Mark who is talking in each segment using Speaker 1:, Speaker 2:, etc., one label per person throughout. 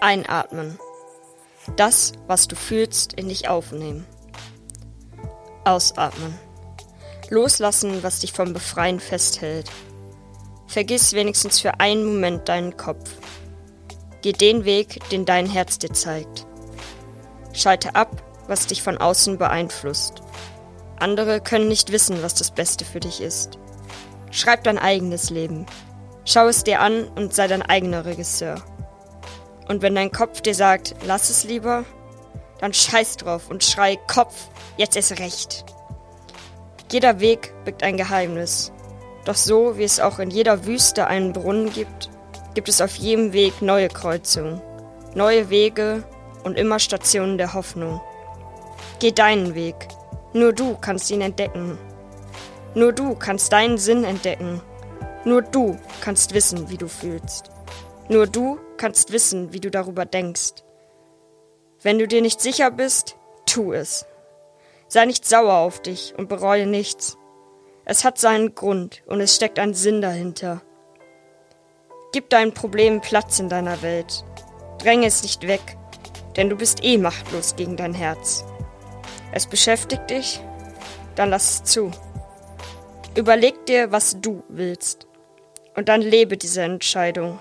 Speaker 1: Einatmen. Das, was du fühlst, in dich aufnehmen. Ausatmen. Loslassen, was dich vom Befreien festhält. Vergiss wenigstens für einen Moment deinen Kopf. Geh den Weg, den dein Herz dir zeigt. Schalte ab, was dich von außen beeinflusst. Andere können nicht wissen, was das Beste für dich ist. Schreib dein eigenes Leben. Schau es dir an und sei dein eigener Regisseur. Und wenn dein Kopf dir sagt, lass es lieber, dann scheiß drauf und schrei Kopf, jetzt ist recht. Jeder Weg birgt ein Geheimnis. Doch so wie es auch in jeder Wüste einen Brunnen gibt, gibt es auf jedem Weg neue Kreuzungen, neue Wege und immer Stationen der Hoffnung. Geh deinen Weg. Nur du kannst ihn entdecken. Nur du kannst deinen Sinn entdecken. Nur du kannst wissen, wie du fühlst. Nur du kannst wissen, wie du darüber denkst. Wenn du dir nicht sicher bist, tu es. Sei nicht sauer auf dich und bereue nichts. Es hat seinen Grund und es steckt ein Sinn dahinter. Gib deinen Problemen Platz in deiner Welt. Dränge es nicht weg, denn du bist eh machtlos gegen dein Herz. Es beschäftigt dich, dann lass es zu. Überleg dir, was du willst, und dann lebe diese Entscheidung.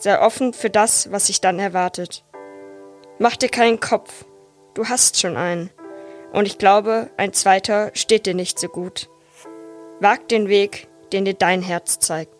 Speaker 1: Sei offen für das, was sich dann erwartet. Mach dir keinen Kopf. Du hast schon einen. Und ich glaube, ein zweiter steht dir nicht so gut. Wag den Weg, den dir dein Herz zeigt.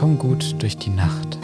Speaker 2: Komm gut durch die Nacht.